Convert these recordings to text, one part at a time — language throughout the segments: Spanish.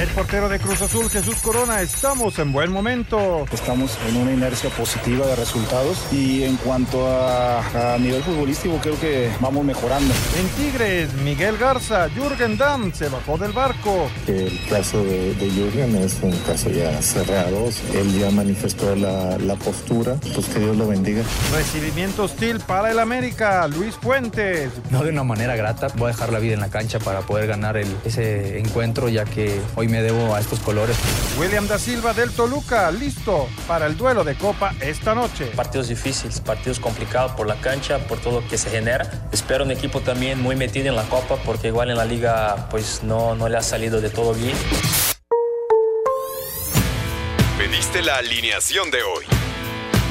El portero de Cruz Azul, Jesús Corona, estamos en buen momento. Estamos en una inercia positiva de resultados y en cuanto a, a nivel futbolístico creo que vamos mejorando. En Tigres, Miguel Garza, Jürgen Damm se bajó del barco. El caso de, de Jürgen es un caso ya cerrado. Él ya manifestó la, la postura. Pues que Dios lo bendiga. Recibimiento hostil para el América, Luis Fuentes. No de una manera grata, voy a dejar la vida en la cancha para poder ganar el, ese encuentro ya que hoy me debo a estos colores. William da Silva del Toluca, listo para el duelo de Copa esta noche. Partidos difíciles, partidos complicados por la cancha, por todo lo que se genera. Espero un equipo también muy metido en la Copa porque igual en la liga pues no, no le ha salido de todo bien. Pediste la alineación de hoy.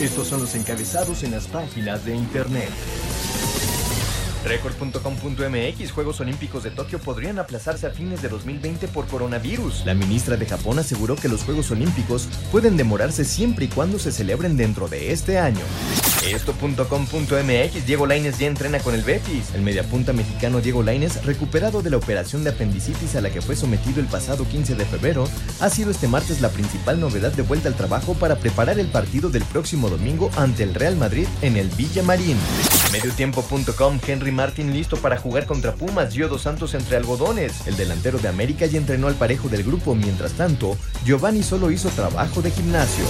Estos son los encabezados en las páginas de internet. Record.com.mx Juegos Olímpicos de Tokio podrían aplazarse a fines de 2020 por coronavirus. La ministra de Japón aseguró que los Juegos Olímpicos pueden demorarse siempre y cuando se celebren dentro de este año. Esto.com.mx Diego Laines ya entrena con el Betis. El mediapunta mexicano Diego Laines, recuperado de la operación de apendicitis a la que fue sometido el pasado 15 de febrero, ha sido este martes la principal novedad de vuelta al trabajo para preparar el partido del próximo domingo ante el Real Madrid en el Villamarín. Mediotiempo.com Henry Martin listo para jugar contra Pumas, dio dos santos entre algodones. El delantero de América ya entrenó al parejo del grupo, mientras tanto, Giovanni solo hizo trabajo de gimnasio.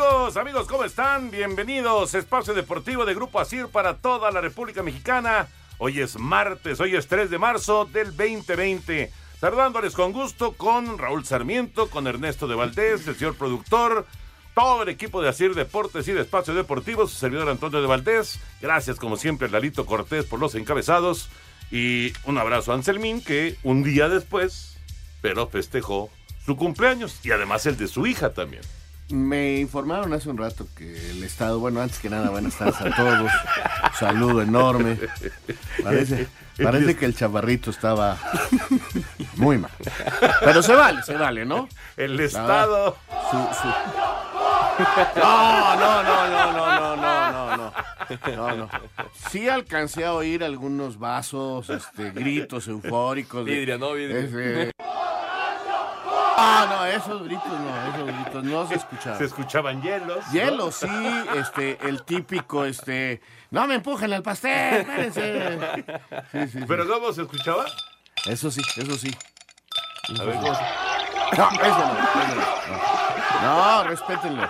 Amigos, amigos, ¿cómo están? Bienvenidos. Espacio Deportivo de Grupo Asir para toda la República Mexicana. Hoy es martes, hoy es 3 de marzo del 2020. Saludándoles con gusto con Raúl Sarmiento, con Ernesto de Valdés, el señor productor, todo el equipo de Asir Deportes y de Espacio Deportivo, su servidor Antonio de Valdés. Gracias, como siempre, Lalito Cortés por los encabezados. Y un abrazo a Anselmín, que un día después, pero festejó su cumpleaños y además el de su hija también. Me informaron hace un rato que el Estado, bueno, antes que nada, buenas tardes a todos. Saludo enorme. Parece, parece que el chavarrito estaba muy mal. Pero se vale, se vale, ¿no? El Estado. Su, su... No, no, no, no, no, no, no, no, no, no. Sí alcancé a oír algunos vasos, este, gritos eufóricos. de- Vidrio, no vidrio. Ese- Ah, no, esos gritos no, esos gritos no se escuchaban. Se escuchaban hielos. ¿no? Hielo, sí, este, el típico, este, no me empujen al pastel, espérense. Sí, sí, sí. ¿Pero cómo se escuchaba? Eso sí, eso sí. A ver, ¿cómo se- No, eso no, eso no. No, respétenlo.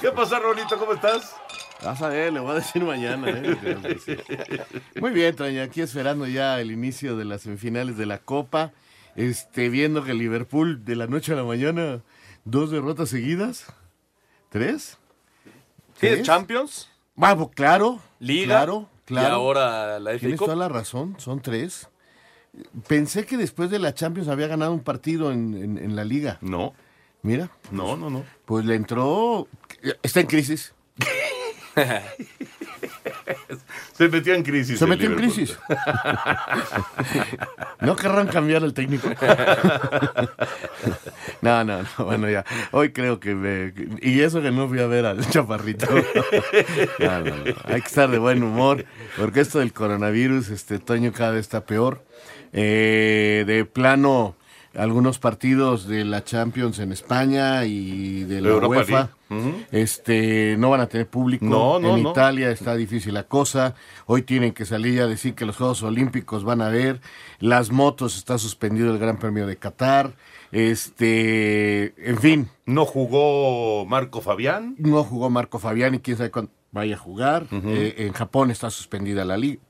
¿Qué pasa, Rolito? ¿Cómo estás? Vas a ver, le voy a decir mañana. ¿eh? Muy bien, Traña, aquí esperando ya el inicio de las semifinales de la Copa. Este, viendo que Liverpool de la noche a la mañana, dos derrotas seguidas. ¿Tres? ¿Tienes ¿Tres? Champions? Vamos, claro. Liga. Claro, claro. Y ahora la FA Tienes toda la razón, son tres. Pensé que después de la Champions había ganado un partido en, en- en la liga. No, Mira, no, no, no. pues le entró. Está en crisis. Se metió en crisis. Se metió en crisis. no querrán cambiar el técnico. no, no, no. Bueno, ya. Hoy creo que me. Y eso que no fui a ver al chaparrito. No, no, no. Hay que estar de buen humor. Porque esto del coronavirus, este Toño cada vez está peor. Eh, de plano, algunos partidos de la Champions en España y de la Europa UEFA. League. Este, no van a tener público. No, no, en no. Italia está difícil la cosa. Hoy tienen que salir a decir que los Juegos Olímpicos van a ver. Las motos está suspendido el Gran Premio de Qatar. Este, en fin, No jugó Marco Fabián. no jugó Marco Fabián y quién sabe cuándo vaya a jugar. Eh, en Japón está suspendida la liga.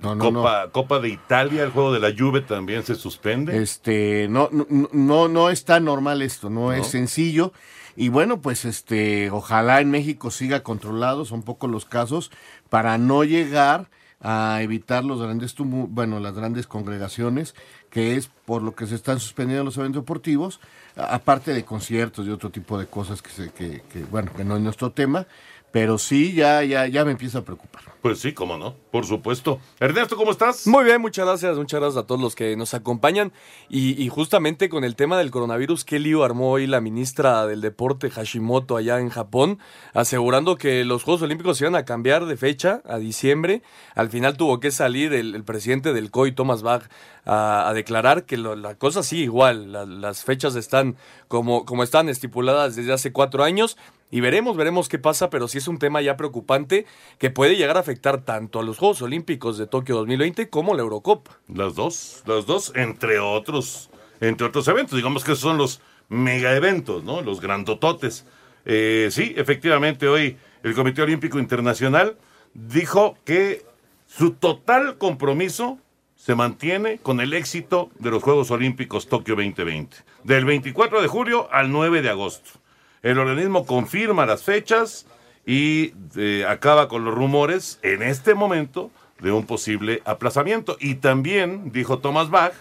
No, no, Copa, Copa de Italia, el juego de la Juve también se suspende. Este, no, no, no, no es tan normal esto, no, ¿No? es sencillo. Y bueno, pues este, ojalá en México siga controlado, son pocos los casos, para no llegar a evitar los grandes bueno, las grandes congregaciones, que es por lo que se están suspendiendo los eventos deportivos, aparte de conciertos y otro tipo de cosas que se, que, que, bueno, que no es nuestro tema, pero sí ya, ya, ya me empieza a preocupar. Pues sí, cómo no, por supuesto. Ernesto, ¿cómo estás? Muy bien, muchas gracias, muchas gracias a todos los que nos acompañan. Y, y justamente con el tema del coronavirus, qué lío armó hoy la ministra del Deporte Hashimoto allá en Japón, asegurando que los Juegos Olímpicos se iban a cambiar de fecha a diciembre. Al final tuvo que salir el, presidente del COI, Thomas Bach, a, declarar que la cosa sigue igual. La- las fechas están como, como están estipuladas desde hace cuatro años. Y veremos, veremos qué pasa, pero sí es un tema ya preocupante que puede llegar a afectar tanto a los Juegos Olímpicos de Tokio 2020 como la Eurocopa. Las dos, las dos, entre otros, entre otros eventos. Digamos que esos son los mega eventos, ¿no? Los grandototes. Eh, sí, efectivamente, hoy el Comité Olímpico Internacional dijo que su total compromiso se mantiene con el éxito de los Juegos Olímpicos Tokio 2020, del 24 de julio al 9 de agosto. El organismo confirma las fechas y eh, acaba con los rumores en este momento de un posible aplazamiento. Y también dijo Thomas Bach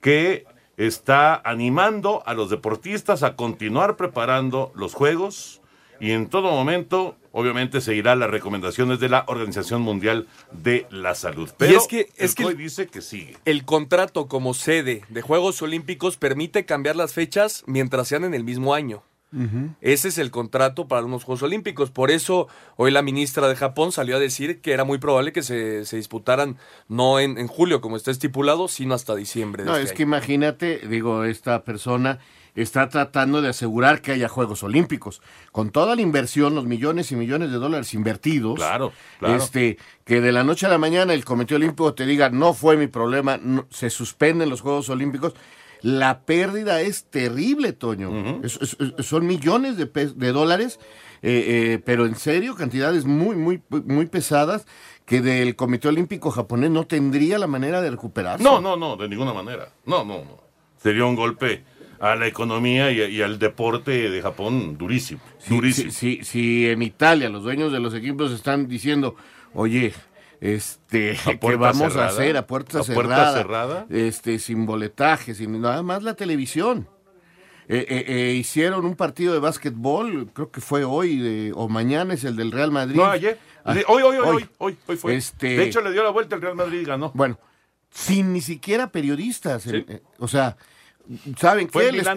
que está animando a los deportistas a continuar preparando los juegos y en todo momento, obviamente, seguirá las recomendaciones de la Organización Mundial de la Salud. Pero y es que, es el que dice que sigue. el contrato como sede de Juegos Olímpicos permite cambiar las fechas mientras sean en el mismo año. Ese es el contrato para unos Juegos Olímpicos. Por eso hoy la ministra de Japón salió a decir que era muy probable que se, se disputaran no en, en julio como está estipulado, sino hasta diciembre. No, este es año. que imagínate, digo, esta persona está tratando de asegurar que haya Juegos Olímpicos. Con toda la inversión, los millones y millones de dólares invertidos, Claro, claro. este, que de la noche a la mañana el Comité Olímpico te diga, no fue mi problema, no- se suspenden los Juegos Olímpicos, la pérdida es terrible, Toño. Es- es- es- son millones de, de dólares, eh, eh, pero en serio, cantidades muy, muy, muy pesadas que del Comité Olímpico japonés no tendría la manera de recuperarse. No, no, no, de ninguna manera. No, no, no. Sería un golpe a la economía y, y al deporte de Japón durísimo. Si, durísimo. si, si- si en Italia los dueños de los equipos están diciendo, oye, este, ¿qué puerta vamos cerrada? a hacer a puerta ¿A cerrada? puerta cerrada? Este, sin boletaje, sin nada más la televisión. Eh, eh, eh, hicieron un partido de básquetbol, creo que fue hoy de- o mañana es el del Real Madrid. No, ayer. Ah, hoy, hoy, hoy, hoy, hoy, hoy fue. Este- De hecho, le dio la vuelta el Real Madrid y ganó. Bueno, sin ni siquiera periodistas. Sí. o sea, ¿saben Fue qué? Les-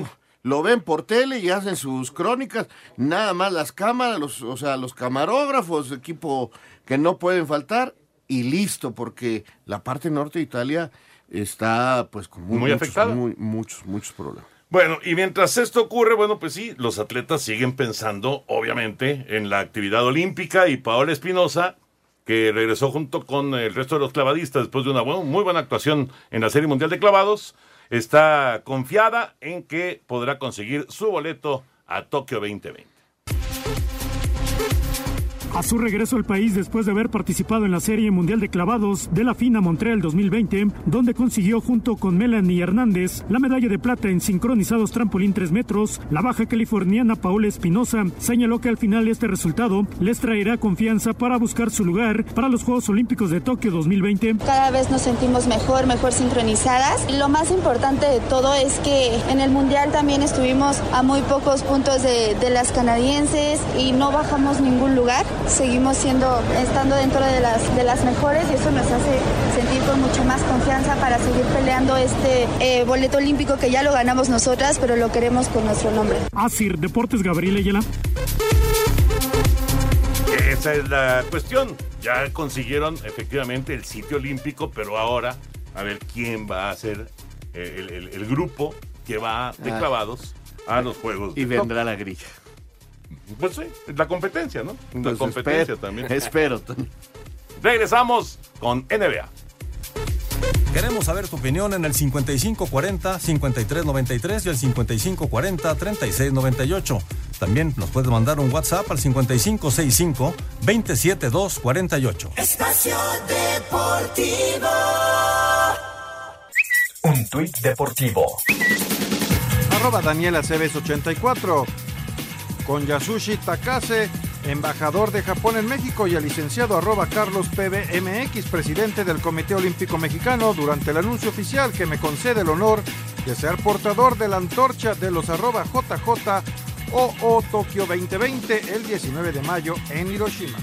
lo ven por tele y hacen sus crónicas. Nada más las cámaras, los, o sea, los camarógrafos, equipo que no pueden faltar y listo, porque la parte norte de Italia está pues con Muy muchos, afectada. muy- muchos, muchos problemas. Bueno, y mientras esto ocurre, bueno, pues sí, los atletas siguen pensando, obviamente, en la actividad olímpica y Paola Espinosa, que regresó junto con el resto de los clavadistas después de una muy buena actuación en la Serie Mundial de Clavados, está confiada en que podrá conseguir su boleto a Tokio 2020. A su regreso al país después de haber participado en la Serie Mundial de Clavados de la FINA Montreal 2020, donde consiguió junto con Melanie Hernández la medalla de plata en sincronizados trampolín 3 metros, la baja californiana Paola Espinosa señaló que al final este resultado les traerá confianza para buscar su lugar para los Juegos Olímpicos de Tokio 2020. Cada vez nos sentimos mejor, mejor sincronizadas. Lo más importante de todo es que en el Mundial también estuvimos a muy pocos puntos de las canadienses y no bajamos ningún lugar. Seguimos siendo, estando dentro de las, de las mejores y eso nos hace sentir con mucho más confianza para seguir peleando este eh, boleto olímpico que ya lo ganamos nosotras, pero lo queremos con nuestro nombre. Asir Deportes Gabriel Ayala. Esa es la cuestión. Ya consiguieron efectivamente el sitio olímpico, pero ahora a ver quién va a ser eh, el, el- el grupo que va de Ah. clavados a los Juegos. Y de vendrá la grilla. Pues sí, la competencia, ¿no? La Pues competencia espero, también. Espero. Regresamos con NBA. Queremos saber tu opinión en el 5540-5393 y el 5540-3698. También nos puedes mandar un WhatsApp al 5565 27248. Espacio Deportivo. Un tuit deportivo. Arroba Daniela Cebes 84. Con Yasushi Takase, embajador de Japón en México, y el licenciado arroba Carlos PBMX, presidente del Comité Olímpico Mexicano, durante el anuncio oficial que me concede el honor de ser portador de la antorcha de los arroba JJ OO Tokio 2020 el 19 de mayo en Hiroshima.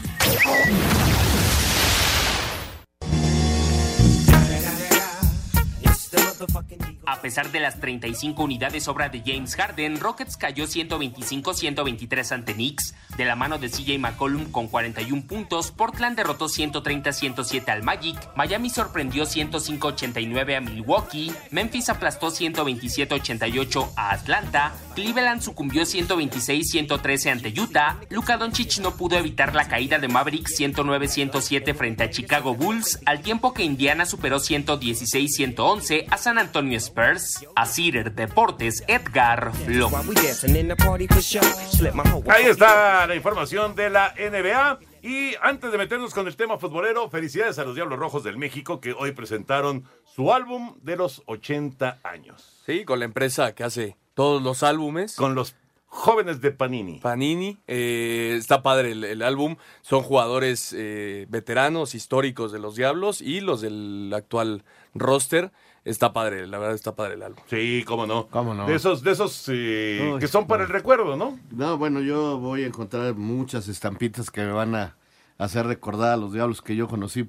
A pesar de las 35 unidades obra de James Harden, Rockets cayó 125-123 ante Knicks. De la mano de CJ McCollum con 41 puntos, Portland derrotó 130-107 al Magic, Miami sorprendió 105-89 a Milwaukee, Memphis aplastó 127-88 a Atlanta, Cleveland sucumbió 126-113 ante Utah, Luka Doncic no pudo evitar la caída de Mavericks 109-107 frente a Chicago Bulls, al tiempo que Indiana superó 116-111 a San Antonio Spurs, a Cider Deportes Edgar Flo. Ahí está la información de la NBA. Y antes de meternos con el tema futbolero, felicidades a los Diablos Rojos del México que hoy presentaron su álbum de los 80 años. Sí, con la empresa que hace todos los álbumes. Con los jóvenes de Panini. Panini, eh, está padre el, el álbum. Son jugadores eh, veteranos, históricos de los Diablos y los del actual roster. Está padre, la verdad está padre el álbum. Sí, cómo no. ¿Cómo no? De esos, de esos eh, Uy, que son para el recuerdo, ¿no? No, bueno, yo voy a encontrar muchas estampitas que me van a hacer recordar a los diablos que yo conocí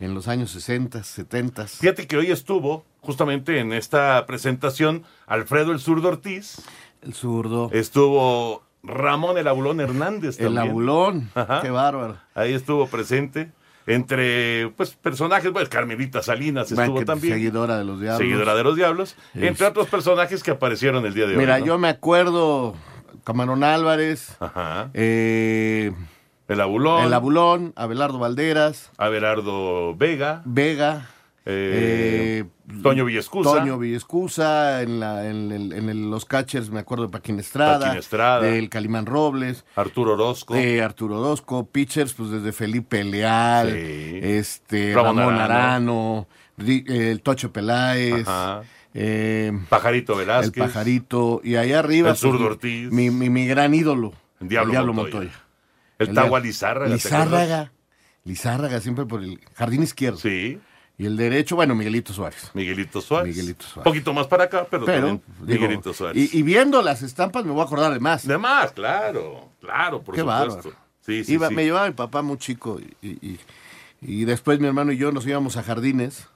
en los años 60, 70. Fíjate que hoy estuvo justamente en esta presentación Alfredo el Zurdo Ortiz. El zurdo. Estuvo Ramón el Abulón Hernández El también. abulón. Ajá. Qué bárbaro. Ahí estuvo presente. Entre pues personajes, pues Carmelita Salinas Bueno, estuvo que también. Seguidora de los diablos. Seguidora de los diablos. Es- Entre otros personajes que aparecieron el día de hoy. Mira, ¿no? yo me acuerdo Camarón Álvarez, Ajá. eh, El Abulón. El Abulón, Abelardo Valderas, Abelardo Vega. Vega, eh, eh, Toño Villescusa. Toño Villescusa, en, la, en, el- en el- los catchers me acuerdo de Paquín Estrada, Paquín Estrada. del Calimán Robles, Arturo Orozco. de Arturo Orozco, pitchers pues desde Felipe Leal, Sí. este Ramón Ramón, Arano. Eh, el Tocho Peláez, Ajá. eh, Pajarito el Velázquez. Pajarito, y allá arriba El Zurdo mi- Ortiz. mi, mi, mi gran ídolo, El Diablo Montoya. Montoya. El El Tagua Diablo- Lizárraga. Lizárraga siempre por el jardín izquierdo. Sí. Y el derecho, bueno, Miguelito Suárez. Miguelito Suárez. Miguelito Suárez. Poquito más para acá, pero, Pero, también digo, Miguelito Suárez. y, y viendo las estampas me voy a acordar de más. De más, claro, claro, por Qué supuesto. bárbaro. Sí, sí, Iba- sí. Me llevaba mi papá muy chico y, y- y después mi hermano y yo nos íbamos a jardines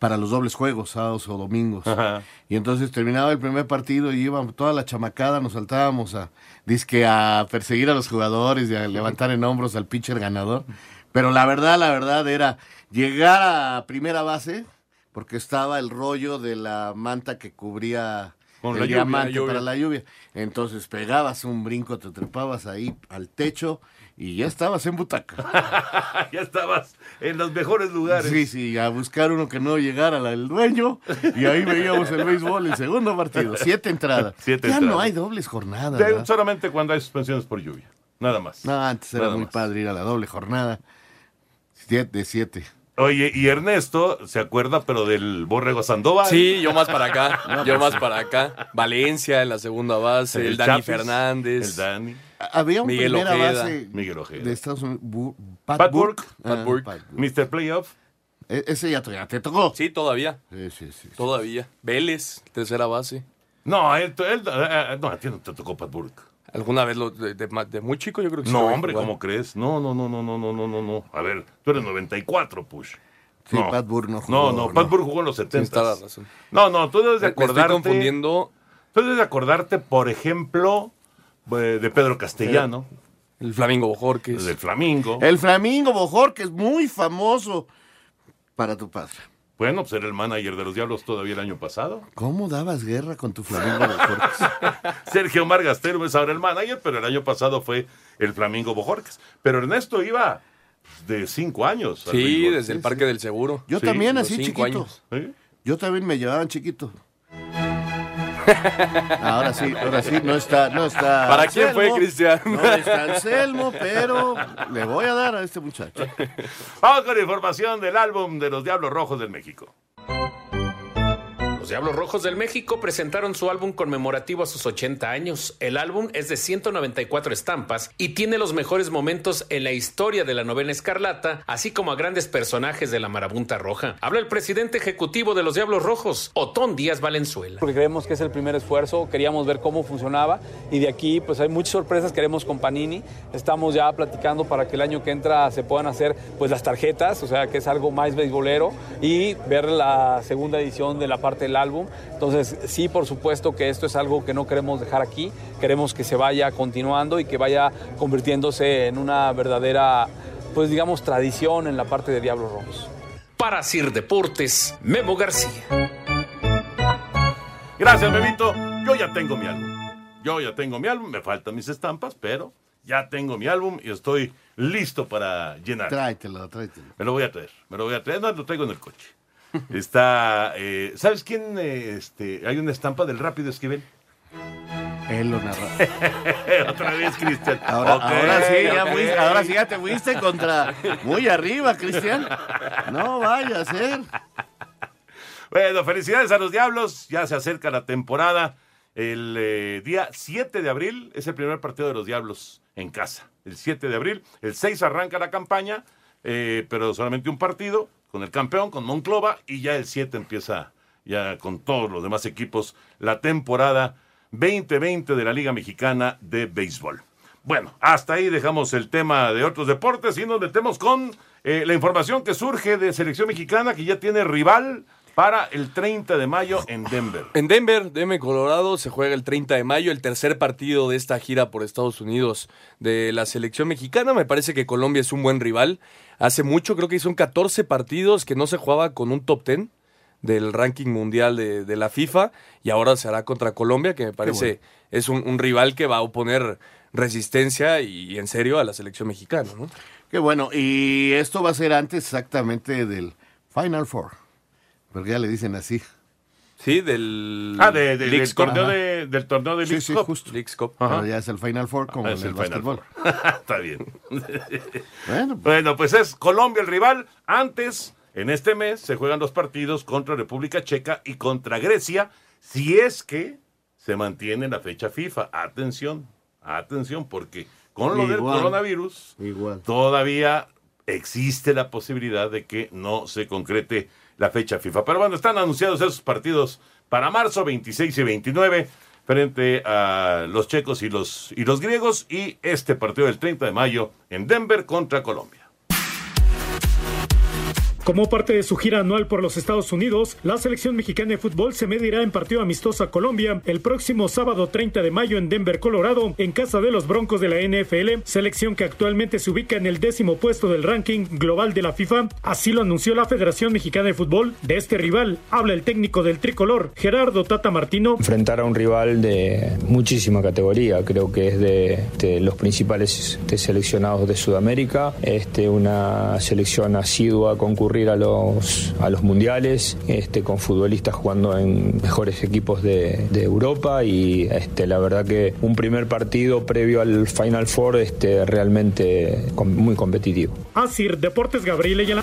para los dobles juegos, sábados o domingos. Ajá. Y entonces terminaba el primer partido y íbamos toda la chamacada, nos saltábamos a disque a perseguir a los jugadores y a levantar en hombros al pitcher ganador. Pero la verdad, la verdad era llegar a primera base porque estaba el rollo de la manta que cubría Con el la lluvia, diamante la para la lluvia. Entonces pegabas un brinco, te trepabas ahí al techo y ya estabas en butaca. ya estabas en los mejores lugares. Sí, sí, a buscar uno que no llegara del dueño y ahí veíamos el béisbol, el segundo partido, siete entradas. Siete ya entradas. no hay dobles jornadas. Solamente cuando hay suspensiones por lluvia. Nada más. No, antes era Nada muy más. padre ir a la doble jornada. De siete. Oye, y Ernesto se acuerda, pero del Borrego Sandoval. Sí, yo más para acá. No, yo pues más para acá. Valencia en la segunda base, el, El Dani Chapis, Fernández. El Dani. Había un Miguel primera Ojeda. base Miguel Ojeda. de Estados Unidos, Bu- Pat, Pat Burke. Burke. Pat Ah, Burke. Pat Burke. Mr. Playoff. E- ese ya te, ya te tocó. Sí, todavía. Sí, sí, sí. Todavía. Vélez, tercera base. No, él, él- eh, no, a ti no te tocó Pat Burke. Alguna vez lo, de, de ma- de muy chico yo creo que sí No, hombre, jugar. ¿cómo crees? No, no, no, no, no, no, no, no, no. A ver, tú eres 94, Push. Sí, no. Pat Burke no No, jugó, no, no. Pat Burke jugó en los 70. Tienes toda la razón. No, no, tú debes de me acordarte. estoy confundiendo Tú debes de acordarte, por ejemplo, eh, de Pedro Castellano, el Flamingo Bojorques. del Flamingo. El Flamingo Bojor, que es muy famoso para tu padre. Bueno, pues era el manager de los Diablos todavía el año pasado. ¿Cómo dabas guerra con tu Flamingo Bojor? Sergio Margastero es ahora el manager, pero el año pasado fue el Flamingo Bojorques. Pero Ernesto iba de cinco años. Sí, desde el Parque del Seguro. Yo Sí, también, así chiquito. Yo también me llevaban chiquito. Ahora sí, ahora sí, no está, no está. ¿Para quién fue, Cristian? No está Anselmo, pero le voy a dar a este muchacho. Vamos con información del álbum de los Diablos Rojos del México. Los Diablos Rojos del México presentaron su álbum conmemorativo a sus 80 años. El álbum es de 194 estampas y tiene los mejores momentos en la historia de la novena escarlata, así como a grandes personajes de la marabunta roja. Habla el presidente ejecutivo de los Diablos Rojos, Otón Díaz Valenzuela. Porque creemos que es el primer esfuerzo, queríamos ver cómo funcionaba y de aquí pues hay muchas sorpresas que haremos con Panini. Estamos ya platicando para que el año que entra se puedan hacer pues las tarjetas, o sea que es algo más beisbolero y ver la segunda edición de la parte del álbum. Entonces, sí, por supuesto que esto es algo que no queremos dejar aquí, queremos que se vaya continuando y que vaya convirtiéndose en una verdadera, pues digamos, tradición en la parte de Diablos Rojos. Para Sir Deportes, Memo García. Gracias, Memito. Yo ya tengo mi álbum. Yo ya tengo mi álbum, me faltan mis estampas, pero ya tengo mi álbum y estoy listo para llenar. Tráetelo, tráetelo. Me lo voy a traer, me lo voy a traer. No, lo traigo en el coche. Está, eh, ¿sabes quién? eh, este, hay una estampa del Rápido Esquivel. Él lo narra. Otra vez, Cristian. Ahora, ahora sí, ya ok. fuiste- ahora sí ya te fuiste contra muy arriba, Cristian. No vaya a ser. Bueno, felicidades a los Diablos. Ya se acerca la temporada. El eh, día 7 de abril es el primer partido de los Diablos en casa. El 7 de abril. El 6 arranca la campaña, eh, pero solamente un partido con el campeón, con Monclova. Y ya el 7 empieza ya con todos los demás equipos la temporada 2020 de la Liga Mexicana de Béisbol. Bueno, hasta ahí dejamos el tema de otros deportes y nos metemos con eh, la información que surge de selección mexicana que ya tiene rival para el 30 de mayo en Denver. En Denver, Denver, Colorado, se juega el 30 de mayo, el tercer partido de esta gira por Estados Unidos de la selección mexicana. Me parece que Colombia es un buen rival. Hace mucho, creo que son 14 partidos que no se jugaba con un top 10 del ranking mundial de, de la FIFA y ahora se hará contra Colombia, que me parece bueno. es un, un rival que va a oponer resistencia y, en serio a la selección mexicana. ¿no? Qué bueno, y esto va a ser antes exactamente del Final Four, porque ya le dicen así. Sí, del Ah, de- de- del, torneo de, del torneo de Sí, Leagues sí, Cup. justo. Leagues Cup. Pero ya es el Final Four como Ah, en es el, el Final básquetbol. Four. Está bien. Bueno, Bueno, pues es Colombia el rival. Antes, en este mes, se juegan los partidos contra República Checa y contra Grecia, si es que se mantiene la fecha FIFA. Atención, atención, porque con lo del coronavirus igual. todavía existe la posibilidad de que no se concrete la fecha FIFA. Pero bueno, están anunciados esos partidos para marzo 26 y 29 frente a los checos y los, y los griegos y este partido del 30 de mayo en Denver contra Colombia. Como parte de su gira anual por los Estados Unidos, la selección mexicana de fútbol se medirá en partido amistoso a Colombia el próximo sábado 30 de mayo en Denver, Colorado, en casa de los Broncos de la NFL, selección que actualmente se ubica en el décimo puesto del ranking global de la FIFA. Así lo anunció la Federación Mexicana de Fútbol. De este rival habla el técnico del tricolor, Gerardo Tata Martino. enfrentar a un rival de muchísima categoría, creo que es de, de los principales este, seleccionados de Sudamérica, este, una selección asidua a concurrir a los, a los mundiales, este, con futbolistas jugando en mejores equipos de, de Europa y este, la verdad que un primer partido previo al Final Four este, realmente muy competitivo. Asir Deportes Gabriel.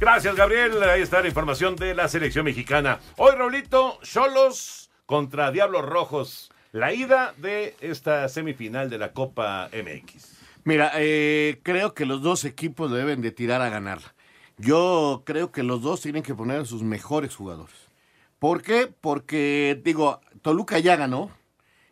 Gracias, Gabriel. Ahí está la información de la selección mexicana. Hoy, Raulito, Cholos contra Diablos Rojos. La ida de esta semifinal de la Copa MX. Mira, eh, creo que los dos equipos deben de tirar a ganar. Yo creo que los dos tienen que poner a sus mejores jugadores. ¿Por qué? Porque, digo, Toluca ya ganó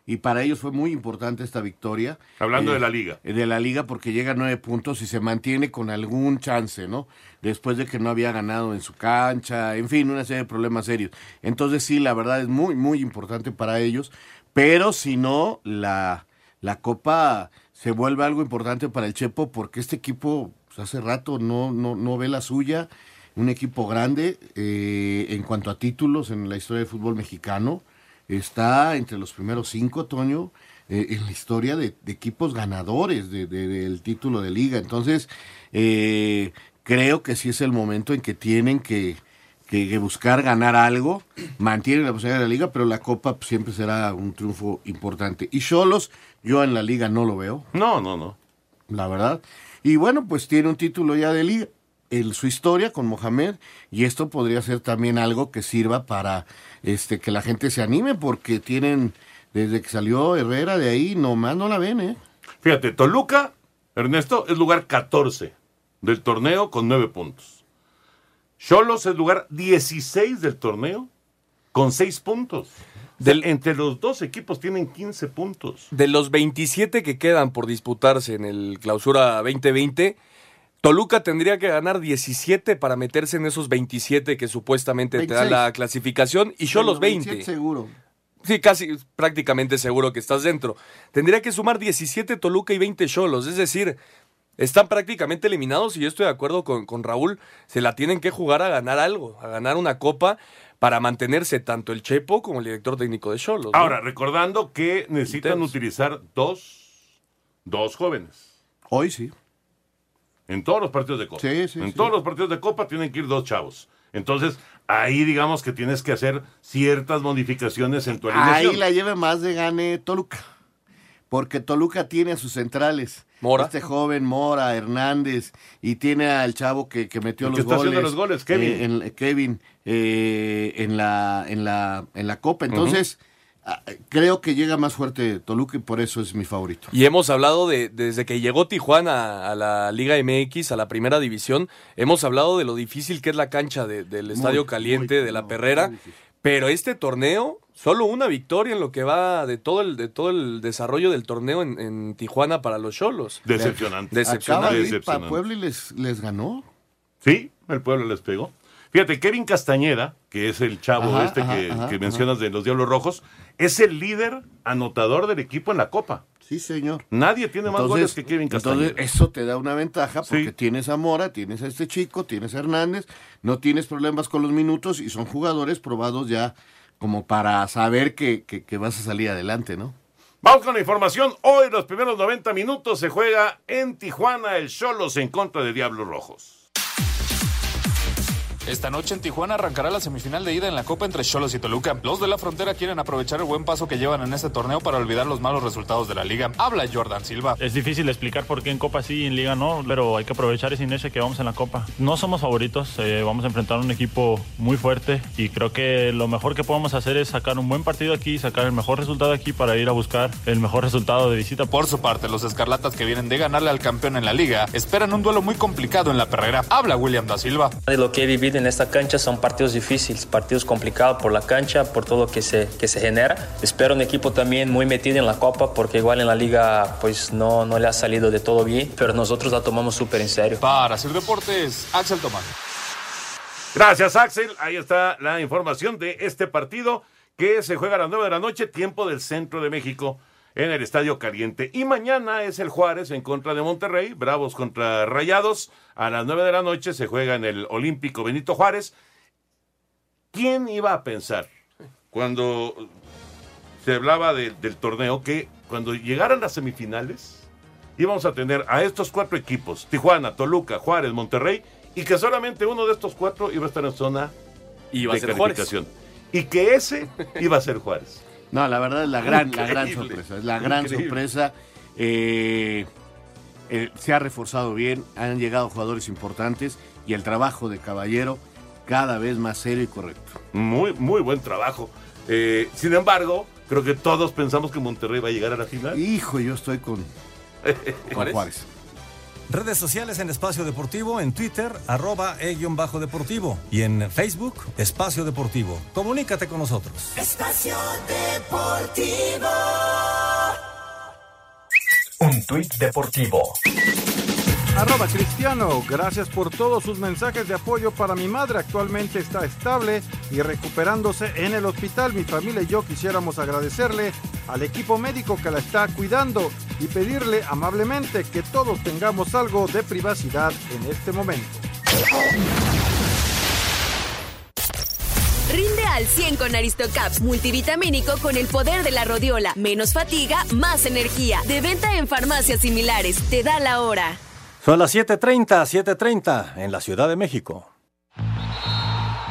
y para ellos fue muy importante esta victoria. Hablando Eh, de la liga. De la liga porque llega a nueve puntos y se mantiene con algún chance, ¿no? Después de que no había ganado en su cancha, en fin, una serie de problemas serios. Entonces sí, la verdad es muy, muy importante para ellos, pero si no, la, la Copa se vuelve algo importante para el Chepo porque este equipo pues, hace rato no, no, no ve la suya, un equipo grande eh, en cuanto a títulos en la historia del fútbol mexicano, está entre los primeros cinco, Toño, eh, en la historia de, equipos ganadores de- del título de liga. Entonces, eh, creo que sí es el momento en que tienen que, que, que buscar ganar algo, mantiene la posibilidad de la liga, pero la Copa pues, siempre será un triunfo importante. Y Cholos, yo en la liga no lo veo. No, no, no. La verdad. Y bueno, pues tiene un título ya de liga, el, su historia con Mohamed, y esto podría ser también algo que sirva para este que la gente se anime, porque tienen, desde que salió Herrera de ahí, nomás no la ven, ¿eh? Fíjate, Toluca, Ernesto, es lugar 14 del torneo con 9 puntos. Cholos es lugar 16 del torneo con 6 puntos. Del, entre los dos equipos tienen 15 puntos. De los 27 que quedan por disputarse en el clausura 2020, Toluca tendría que ganar 17 para meterse en esos 27 que supuestamente 26. te da la clasificación y Cholos 20. seguro. Sí, casi prácticamente seguro que estás dentro. Tendría que sumar 17 Toluca y 20 Cholos, es decir, están prácticamente eliminados y yo estoy de acuerdo con, con, Raúl, se la tienen que jugar a ganar algo, a ganar una copa para mantenerse tanto el Chepo como el director técnico de Cholos. ¿no? Ahora, recordando que necesitan Intenso. utilizar dos, dos jóvenes. Hoy sí. En todos los partidos de Copa. Sí, sí, en sí. todos los partidos de Copa tienen que ir dos chavos. Entonces, ahí digamos que tienes que hacer ciertas modificaciones en tu alineación. Ahí la lleva más de gane Toluca. Porque Toluca tiene a sus centrales. Mora. Este joven Mora, Hernández, y tiene al chavo que, que metió los que está goles. los goles, Kevin. eh, en, Kevin, eh, en, la, en, la, en la Copa. Entonces, ah, creo que llega más fuerte Toluca y por eso es mi favorito. Y hemos hablado de, desde que llegó Tijuana a la Liga MX, a la primera división, hemos hablado de lo difícil que es la cancha de- del Estadio Caliente, de la Perrera. Pero este torneo, solo una victoria en lo que va de todo el, de todo el desarrollo del torneo en, en Tijuana para los Cholos. Decepcionante. Decepcionante. Acaba de ir para. Puebla y les, les ganó. Sí, el pueblo les pegó. Fíjate, Kevin Castañeda, que es el chavo Ajá, este ajá, que, ajá, que ajá. mencionas de los Diablos Rojos, es el líder anotador del equipo en la Copa. Sí, señor. Nadie tiene más goles que Kevin Castañeda. Entonces, eso te da una ventaja porque Sí. tienes a Mora, tienes a este chico, tienes a Hernández, no tienes problemas con los minutos y son jugadores probados ya como para saber que, que- vas a salir adelante, ¿no? Vamos con la información. Hoy, los primeros 90 minutos, se juega en Tijuana el Cholos en contra de Diablos Rojos. Esta noche en Tijuana arrancará la semifinal de ida en la Copa entre Cholos y Toluca. Los de la frontera quieren aprovechar el buen paso que llevan en este torneo para olvidar los malos resultados de la liga. Habla Jordan Silva. Es difícil explicar por qué en Copa sí y en Liga no, pero hay que aprovechar esa inercia que vamos en la Copa. No somos favoritos, eh, vamos a enfrentar un equipo muy fuerte y creo que lo mejor que podemos hacer es sacar un buen partido aquí, sacar el mejor resultado aquí para ir a buscar el mejor resultado de visita. Por su parte, los escarlatas que vienen de ganarle al campeón en la liga esperan un duelo muy complicado en la perrera. Habla William da Silva. De lo que he vivido en esta cancha son partidos difíciles, partidos complicados por la cancha, por todo lo que se, que se genera. Espero un equipo también muy metido en la Copa porque igual en la liga pues no, no le ha salido de todo bien, pero nosotros la tomamos súper en serio. Para Sir Deportes, Axel Tomás. Gracias, Axel. Ahí está la información de este partido que se juega a las 9 de la noche, tiempo del centro de México, en el Estadio Caliente. Y mañana es el Juárez en contra de Monterrey, Bravos contra Rayados. A las 9 de la noche se juega en el Olímpico Benito Juárez. ¿Quién iba a pensar cuando se hablaba de- del torneo que cuando llegaran las semifinales íbamos a tener a estos cuatro equipos, Tijuana, Toluca, Juárez, Monterrey, y que solamente uno de estos cuatro iba a estar en zona Iba a de ser Juárez. Y que ese iba a ser Juárez. No, la verdad es la gran, la gran sorpresa. Es la gran Increíble. sorpresa. Eh, eh, se ha reforzado bien, han llegado jugadores importantes y el trabajo de Caballero cada vez más serio y correcto. Muy, muy buen trabajo. Eh, sin embargo, creo que todos pensamos que Monterrey va a llegar a la final. Hijo, yo estoy con, con Juárez. Redes sociales en Espacio Deportivo, en Twitter, arroba e-deportivo y en Facebook, Espacio Deportivo. Comunícate con nosotros. Espacio Deportivo. Un tuit deportivo. Arroba Cristiano, gracias por todos sus mensajes de apoyo para mi madre. Actualmente está estable y recuperándose en el hospital. Mi familia y yo quisiéramos agradecerle al equipo médico que la está cuidando y pedirle amablemente que todos tengamos algo de privacidad en este momento. Rinde al 100 con Aristocaps multivitamínico con el poder de la rodiola. Menos fatiga, más energía. De venta en farmacias similares. Te da la hora. Son las 7:30, 7:30 en la Ciudad de México.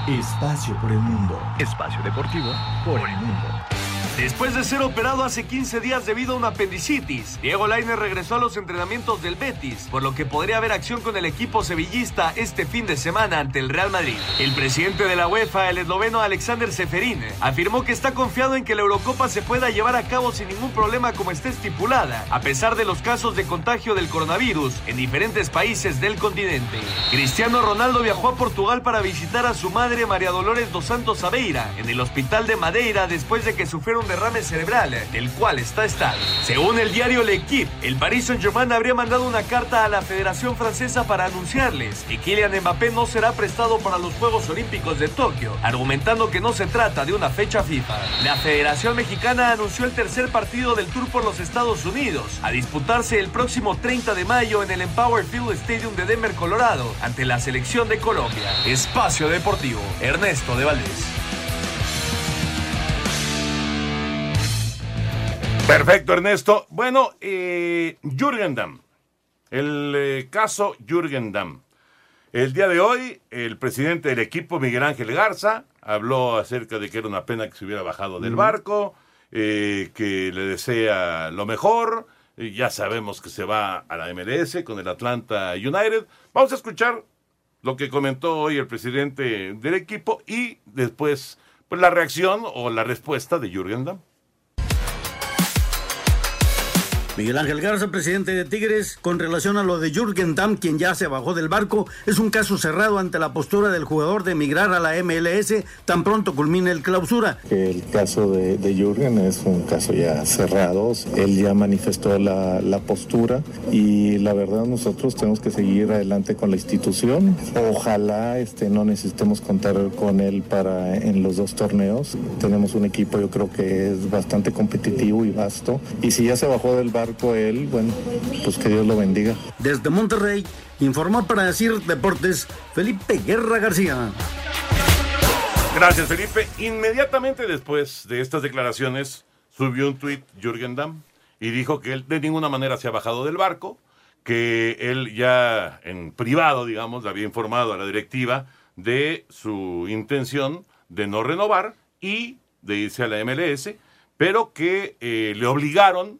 Espacio por el mundo. Espacio deportivo por el mundo. Después de ser operado hace 15 días debido a una apendicitis, Diego Lainez regresó a los entrenamientos del Betis, por lo que podría haber acción con el equipo sevillista este fin de semana ante el Real Madrid. El presidente de la UEFA, el esloveno Alexander Seferin, afirmó que está confiado en que la Eurocopa se pueda llevar a cabo sin ningún problema como está estipulada, a pesar de los casos de contagio del coronavirus en diferentes países del continente. Cristiano Ronaldo viajó a Portugal para visitar a su madre María Dolores dos Santos Aveira en el hospital de Madeira después de que sufriera un derrame cerebral, del cual está estable. Según el diario L'Equipe, el Paris Saint-Germain habría mandado una carta a la Federación Francesa para anunciarles que Kylian Mbappé no será prestado para los Juegos Olímpicos de Tokio, argumentando que no se trata de una fecha FIFA. La Federación Mexicana anunció el tercer partido del Tour por los Estados Unidos, a disputarse el próximo 30 de mayo en el Empower Field Stadium de Denver, Colorado, ante la selección de Colombia. Espacio Deportivo, Ernesto de Valdés. Perfecto, Ernesto. Bueno, eh, Jürgen Damm. El eh, caso Jürgen Damm. El día de hoy, el presidente del equipo, Miguel Ángel Garza, habló acerca de que era una pena que se hubiera bajado del barco, eh, que le desea lo mejor. Eh, ya sabemos que se va a la MLS con el Atlanta United. Vamos a escuchar lo que comentó hoy el presidente del equipo y después pues, la reacción o la respuesta de Jürgen Damm. Miguel Ángel Garza, presidente de Tigres, con relación a lo de Jürgen Damm, quien ya se bajó del barco, es un caso cerrado ante la postura del jugador de emigrar a la MLS tan pronto culmine el clausura. El caso de, de Jürgen es un caso ya cerrado, él ya manifestó la, la postura y la verdad nosotros tenemos que seguir adelante con la institución. Ojalá este, no necesitemos contar con él para en los dos torneos. Tenemos un equipo yo creo que es bastante competitivo y vasto y si ya se bajó del barco él, bueno, pues que Dios lo bendiga. Desde Monterrey, informó para decir Deportes Felipe Guerra García. Gracias, Felipe. Inmediatamente después de estas declaraciones, subió un tuit Jürgen Damm y dijo que él de ninguna manera se ha bajado del barco, que él ya en privado, digamos, le había informado a la directiva de su intención de no renovar y de irse a la MLS, pero que eh, le obligaron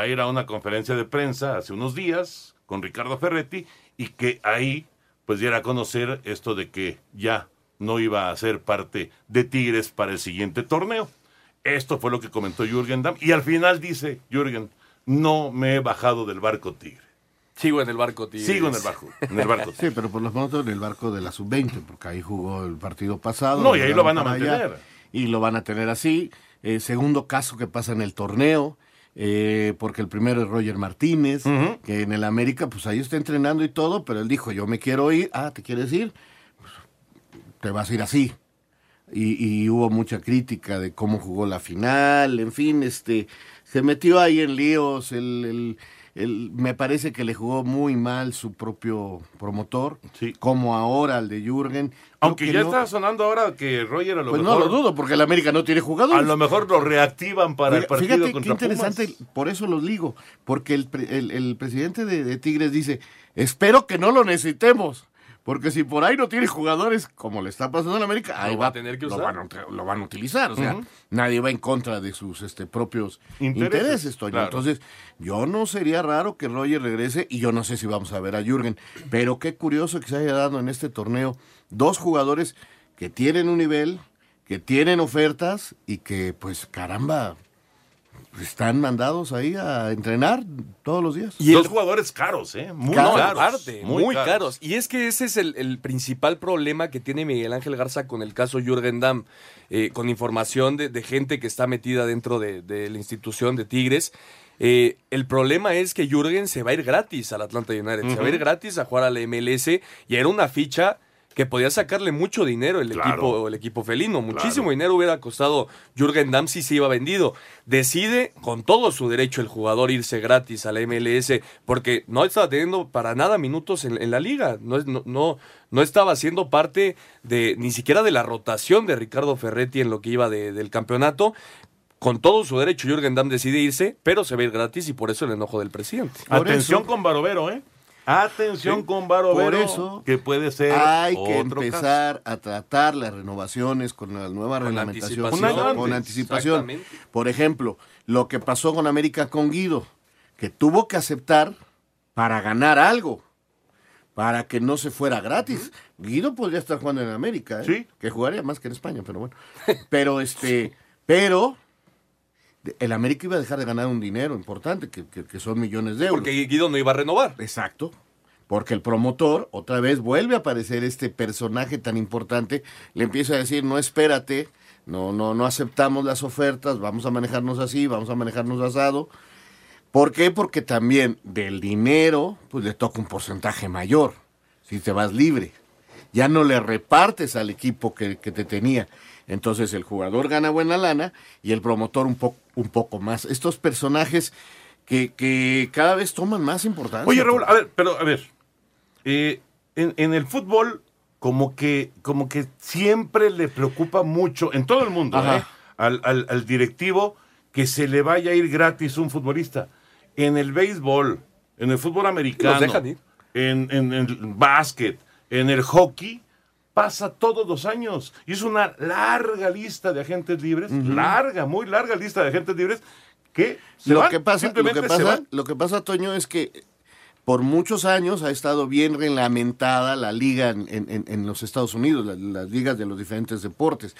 a ir a una conferencia de prensa hace unos días con Ricardo Ferretti y que ahí pues diera a conocer esto de que ya no iba a ser parte de Tigres para el siguiente torneo. Esto fue lo que comentó Jürgen Damm y al final dice Jürgen, no me he bajado del barco Tigre. Sigo en el barco, Tigres. Sigo en el barco. En el barco. Sí, pero por lo menos en el barco de la sub-20, porque ahí jugó el partido pasado. No, y ahí lo van a allá, mantener. y lo van a tener así. Eh, segundo caso que pasa en el torneo, eh, porque el primero es Roger Martínez, que en el América, pues ahí está entrenando y todo, pero él dijo, yo me quiero ir. Ah, ¿te quieres ir? Pues, te vas a ir así. Y, y hubo mucha crítica de cómo jugó la final, en fin, este, se metió ahí en líos, el, el- el- me parece que le jugó muy mal su propio promotor, como ahora al de Jürgen. Aunque ya no- está sonando ahora que Roger a lo Pues mejor... no lo dudo, porque el América no tiene jugadores. A lo mejor lo reactivan para el partido Fíjate qué interesante, Pumas. por eso los ligo, porque el, el- el presidente de, de Tigres dice, espero que no lo necesitemos, porque si por ahí no tiene jugadores, como le está pasando en América, ahí Lo va a tener que lo usar. van a, ut- lo van a utilizar, o sea, nadie va en contra de sus este, propios Intereses, intereses, Toño. claro. Entonces, yo no sería raro que Roger regrese, y yo no sé si vamos a ver a Jürgen, pero qué curioso que se haya dado en este torneo dos jugadores que tienen un nivel, que tienen ofertas y que, pues, caramba, están mandados ahí a entrenar todos los días. Y Dos jugadores caros, ¿eh? Muy caros. aparte, muy, muy caros. caros. Y es que ese es el, el principal problema que tiene Miguel Ángel Garza con el caso Jürgen Damm, eh, con información de, de gente que está metida dentro de, de la institución de Tigres. Eh, el problema es que Jürgen se va a ir gratis al Atlanta United, se va a ir gratis a jugar al MLS y era una ficha que podía sacarle mucho dinero el Claro. equipo el equipo felino, muchísimo dinero hubiera costado Jürgen Damm si se iba vendido. Decide con todo su derecho el jugador irse gratis a la MLS porque no estaba teniendo para nada minutos en, en la liga, no, es- no, no, no estaba siendo parte de ni siquiera de la rotación de Ricardo Ferretti en lo que iba de- del campeonato. Con todo su derecho, Jürgen Damm decide irse, pero se va a ir gratis y por eso el enojo del presidente. Atención con Barovero, ¿eh? Atención Sí. con Barovero, Por eso que puede ser hay que empezar a tratar las renovaciones con la nueva Con reglamentación. anticipación. con- anticipación. exactamente. Por ejemplo, lo que pasó con América con Guido, que tuvo que aceptar para ganar algo, para que no se fuera gratis. Guido podría estar jugando en América, ¿eh? que jugaría más que en España, pero bueno. Pero este, pero el América iba a dejar de ganar un dinero importante, que, que- que son millones de euros. Porque Guido no iba a renovar. Exacto. Porque el promotor otra vez vuelve a aparecer este personaje tan importante, le empieza a decir, no espérate, no, no, no aceptamos las ofertas, vamos a manejarnos así, vamos a manejarnos asado. ¿Por qué? Porque también del dinero, pues le toca un porcentaje mayor, si te vas libre. Ya no le repartes al equipo que, que te tenía. Entonces el jugador gana buena lana y el promotor un, po- un poco más. Estos personajes que, que cada vez toman más importancia. Oye, Raúl, a ver, pero a ver. eh, en, en el fútbol, como que, como que siempre le preocupa mucho, en todo el mundo. ¿eh? al, al- al directivo, que se le vaya a ir gratis un futbolista. En el béisbol, en el fútbol americano, Los dejan ir. En, en- en el básquet, en el hockey, pasa todos los años. Y es una larga lista de agentes libres, larga, muy larga lista de agentes libres, que se lo van, que pasa, lo que se pasa, van. lo que pasa, Toño, es que por muchos años ha estado bien reglamentada la liga en, en- en- los Estados Unidos, la- las, ligas de los diferentes deportes.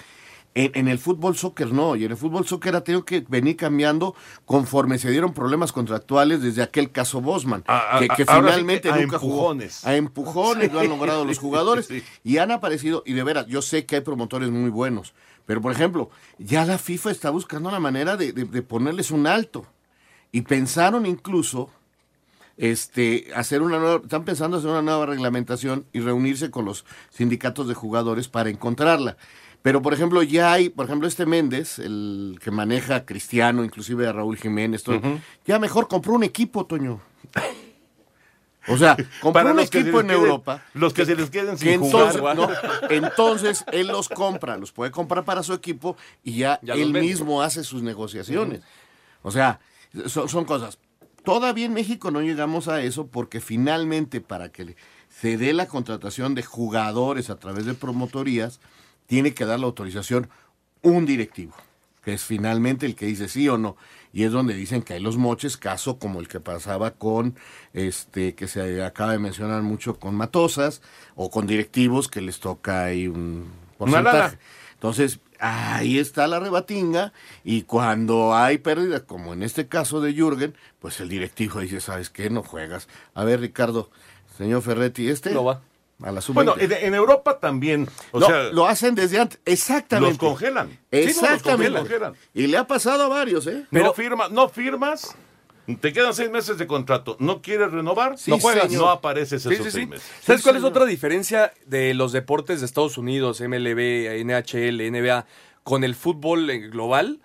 En, en el fútbol soccer no, y en el fútbol soccer ha tenido que venir cambiando conforme se dieron problemas contractuales desde aquel caso Bosman, A- a- que, que a- ahora sí finalmente a nunca jugó. empujones. A empujones lo han logrado los jugadores sí. y han aparecido, y de veras, yo sé que hay promotores muy buenos, pero por ejemplo, ya la FIFA está buscando la manera de, de- de ponerles un alto. Y pensaron incluso este, hacer una nueva, están pensando hacer una nueva reglamentación y reunirse con los sindicatos de jugadores para encontrarla. Pero, por ejemplo, ya hay, por ejemplo, este Méndez, el que maneja a Cristiano, inclusive a Raúl Jiménez, todo, ya mejor compró un equipo, Toño. O sea, compró un equipo en queden- Europa. los que se les queden sin entonces, jugar. no, entonces él los compra, los puede comprar para su equipo y ya, Ya él mismo hace sus negociaciones. O sea, son, son cosas. Todavía en México no llegamos a eso porque finalmente para que le- se dé la contratación de jugadores a través de promotorías, tiene que dar la autorización un directivo, que es finalmente el que dice sí o no. Y es donde dicen que hay los moches, caso como el que pasaba con, este, que se acaba de mencionar mucho con Matosas, o con directivos que les toca ahí un porcentaje. Entonces, ahí está la rebatinga y cuando hay pérdidas, como en este caso de Jürgen, pues el directivo dice, ¿sabes qué? No juegas. A ver, Ricardo, señor Ferretti, este No va. A la Bueno, en, en Europa también. O no, sea, lo hacen desde antes, exactamente. los congelan. Sí, no, los Exactamente. congelan. Y le ha pasado a varios, ¿eh? no, firma, no firmas, te quedan seis meses de contrato. ¿No quieres renovar? Sí, no juegas, señor. no apareces Sí, esos sí, seis sí. meses. ¿Sabes Sí, cuál es otra diferencia de los deportes de Estados Unidos, MLB, NHL, NBA, con el fútbol eh, global?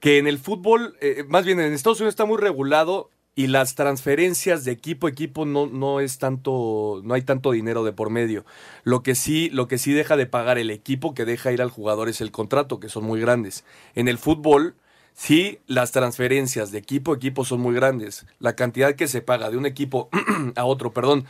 Que en el fútbol, eh, más bien en Estados Unidos está muy regulado y las transferencias de equipo a equipo no, no es tanto, no hay tanto dinero de por medio. Lo que sí, lo que sí deja de pagar el equipo que deja ir al jugador es el contrato, que son muy grandes. En el fútbol, sí, las transferencias de equipo a equipo son muy grandes. La cantidad que se paga de un equipo a otro, perdón,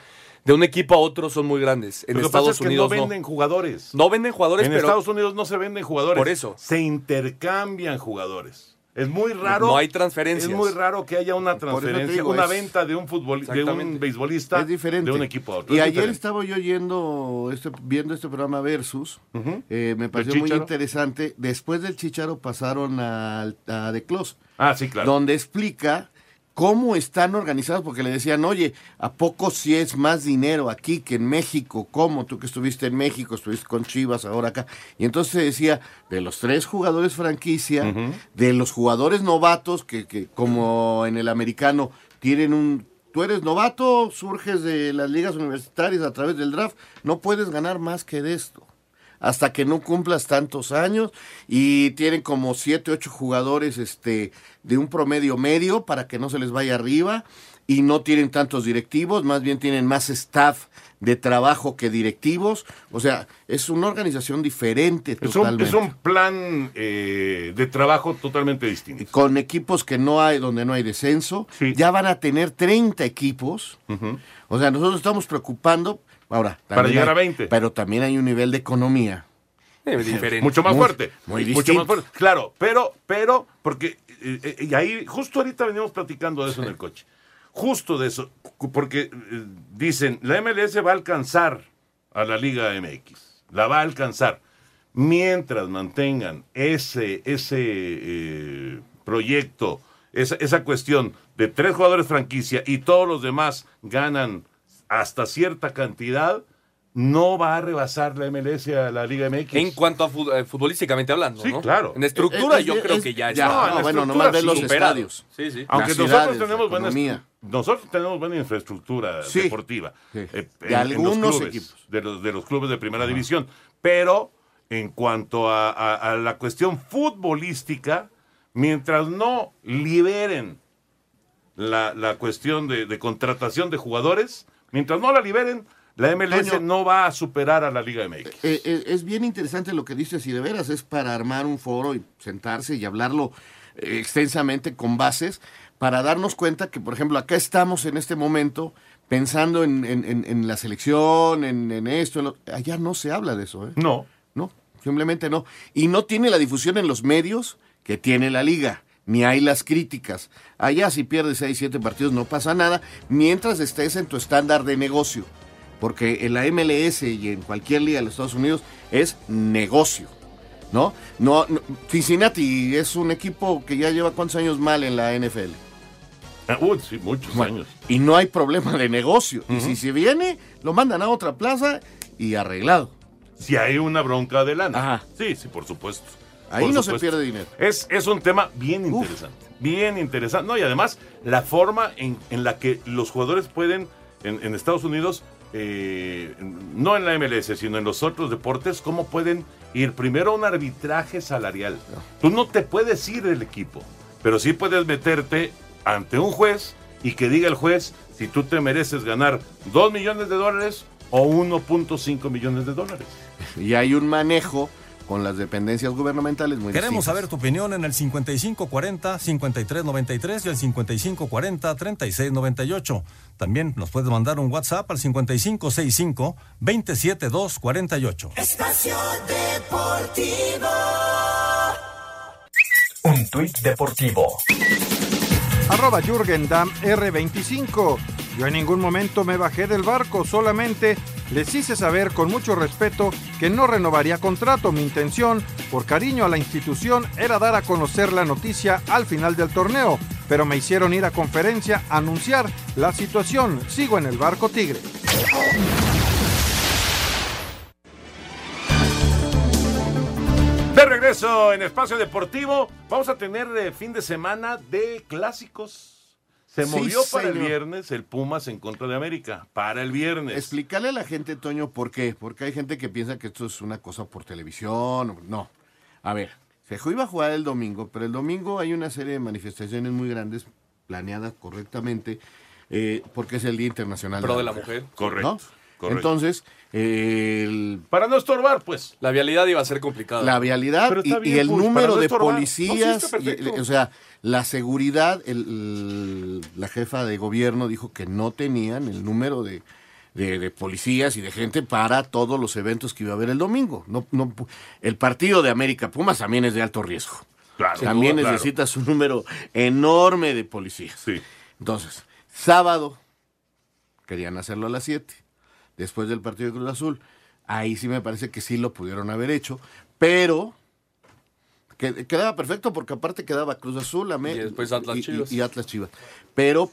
de un equipo a otro son muy grandes. En Lo Estados pasa es Unidos no no. venden jugadores. No venden jugadores, en pero Estados Unidos no se venden jugadores. Por eso. Se intercambian jugadores. Es muy raro. No hay transferencias. Es muy raro que haya una transferencia, digo, una es- venta de un fútbol, de un beisbolista es diferente. de un equipo a otro. Y Es ayer diferente. estaba yo yendo, este, viendo este programa Versus, eh, me ¿Del pareció muy interesante. Después del Chicharo pasaron al- a, The Close, Ah, sí, claro. donde explica cómo están organizados, porque le decían, oye, ¿a poco si es más dinero aquí que en México? ¿Cómo? Tú que estuviste en México, estuviste con Chivas, ahora acá. Y entonces se decía, de los tres jugadores franquicia, de los jugadores novatos, que, que como en el americano tienen un... Tú eres novato, surges de las ligas universitarias a través del draft, no puedes ganar más que de esto. Hasta que no cumplas tantos años y tienen como siete, ocho jugadores este, de un promedio medio para que no se les vaya arriba y no tienen tantos directivos, más bien tienen más staff de trabajo que directivos. O sea, es una organización diferente Es un, totalmente. es un plan eh, de trabajo totalmente distinto. Con equipos que no hay, donde no hay descenso. Ya van a tener 30 equipos. O sea, nosotros estamos preocupando. Ahora, Para llegar hay- a 20. Pero también hay un nivel de economía. Mucho más Muy- fuerte. Muy Mucho más fuerte. Claro, pero, pero, porque, eh, eh, y ahí, justo ahorita venimos platicando de eso en el coche. Justo de eso, porque eh, dicen, la MLS va a alcanzar a la Liga MX. La va a alcanzar. Mientras mantengan ese, ese eh, proyecto, esa, esa cuestión de tres jugadores franquicia y todos los demás ganan hasta cierta cantidad, no va a rebasar la MLS a la Liga MX. En cuanto a eh, futbolísticamente hablando, Sí, ¿no? claro. En estructura Es- yo es- creo es- que ya ya, está. no, en bueno, estructura nomás sí, los superado. estadios. Sí, sí. Aunque Las nosotros tenemos buena nosotros tenemos buena infraestructura Sí. deportiva Sí. eh, De en- en algunos los clubes, equipos. de los de los clubes de primera división, pero en cuanto a, a- a la cuestión futbolística, mientras no liberen la, la cuestión de, de contratación de jugadores, mientras no la liberen, la MLS Toño. no va a superar a la Liga MX. Eh, eh, es bien interesante lo que dices y de veras es para armar un foro y sentarse y hablarlo eh, extensamente con bases para darnos cuenta que, por ejemplo, acá estamos en este momento pensando en, en- en- en la selección, en, en esto, en lo- allá no se habla de eso. ¿eh? No. No, simplemente no. Y no tiene la difusión en los medios que tiene la liga. Ni hay las críticas. Allá si pierdes 6, 7 partidos no pasa nada mientras estés en tu estándar de negocio. Porque en la MLS y en cualquier liga de los Estados Unidos es negocio. ¿No? no, no Cincinnati es un equipo que ya lleva cuántos años mal en la NFL. Ah, uy, sí, muchos Bueno, años. Y no hay problema de negocio. Y si se viene, lo mandan a otra plaza y arreglado. Si hay una bronca de lana. Sí, sí, por supuesto. Ahí no se pierde dinero. Es, es un tema bien interesante. Bien interesante. No, y además, la forma en, en la que los jugadores pueden, en, en Estados Unidos, eh, no en la MLS, sino en los otros deportes, cómo pueden ir primero a un arbitraje salarial. Tú no te puedes ir del equipo, pero sí puedes meterte ante un juez y que diga el juez si tú te mereces ganar 2 millones de dólares o 1.5 millones de dólares. Y hay un manejo con las dependencias gubernamentales muy Queremos distintas. saber tu opinión en el 5540-5393 y el 5540-3698. También nos puedes mandar un WhatsApp al 5565-27248. Espacio Deportivo. Un tuit deportivo. Arroba Jürgen Damm R25. Yo en ningún momento me bajé del barco, solamente les hice saber con mucho respeto que no renovaría contrato. Mi intención, por cariño a la institución, era dar a conocer la noticia al final del torneo, pero me hicieron ir a conferencia a anunciar la situación. Sigo en el barco Tigre. De regreso en Espacio Deportivo, vamos a tener eh, fin de semana de clásicos. Se Sí, movió para el viernes el Pumas en contra de América. Para el viernes. Explícale a la gente, Toño, por qué. Porque hay gente que piensa que esto es una cosa por televisión. No. A ver, se iba a jugar el domingo, pero el domingo hay una serie de manifestaciones muy grandes, planeadas correctamente, eh, porque es el Día Internacional Pro de la Mujer. Correcto, ¿no? correcto. Entonces, eh, el- Para no estorbar, pues. La vialidad iba a ser complicada. la vialidad y, está bien, y el pues, número no de estorbar. No, policías, sí, está y- perfecto. o sea, la seguridad, el- el- la jefa de gobierno dijo que no tenían el número de, de- de policías y de gente para todos los eventos que iba a haber el domingo. No, no, el partido de América Pumas también es de alto riesgo. Claro, también claro. necesitas un número enorme de policías. Sí. Entonces, sábado querían hacerlo a las 7, después del partido de Cruz Azul. Ahí sí me parece que sí lo pudieron haber hecho, pero que- quedaba perfecto porque aparte quedaba Cruz Azul, Amé- Y después Atlas y- y- Chivas. y Atlas Chivas. Pero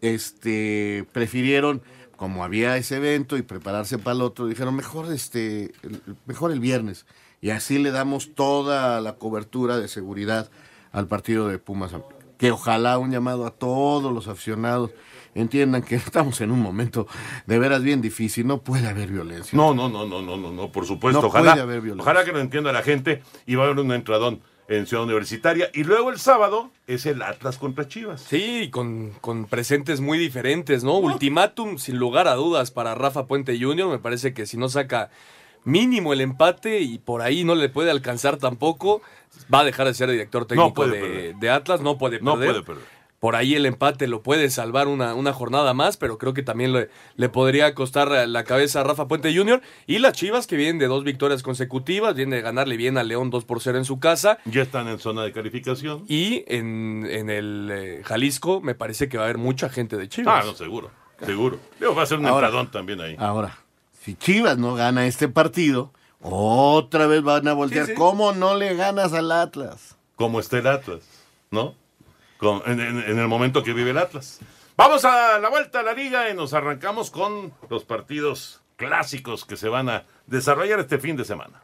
este prefirieron como había ese evento y prepararse para el otro, dijeron mejor este el- mejor el viernes y así le damos toda la cobertura de seguridad al partido de Pumas que ojalá un llamado a todos los aficionados entiendan que estamos en un momento de veras bien difícil, no puede haber violencia. No, no, no, no, no, no, no, por supuesto. No ojalá, puede haber violencia. ojalá que lo entienda la gente y va a haber un entradón en Ciudad Universitaria. Y luego el sábado es el Atlas contra Chivas. Sí, con, con presentes muy diferentes, ¿no? Ultimátum, sin lugar a dudas, para Rafa Puente Jr. Me parece que si no saca mínimo el empate y por ahí no le puede alcanzar tampoco, va a dejar de ser director técnico de, de Atlas, no puede perder. No puede perder. Por ahí el empate lo puede salvar una, una jornada más, pero creo que también le, le podría costar la cabeza a Rafa Puente Jr. Y las Chivas, que vienen de dos victorias consecutivas, vienen de ganarle bien a León 2 por 0 en su casa. Ya están en zona de calificación. Y en, en el eh, Jalisco me parece que va a haber mucha gente de Chivas. Ah, no, seguro, seguro. Va a ser un Ahora- entradón también ahí. Ahora, si Chivas no gana este partido, otra vez van a voltear. Sí, sí. ¿Cómo no le ganas al Atlas? Como está el Atlas, ¿no? Con- en, en- en el momento que vive el Atlas. Vamos a la vuelta a la liga y nos arrancamos con los partidos clásicos que se van a desarrollar este fin de semana.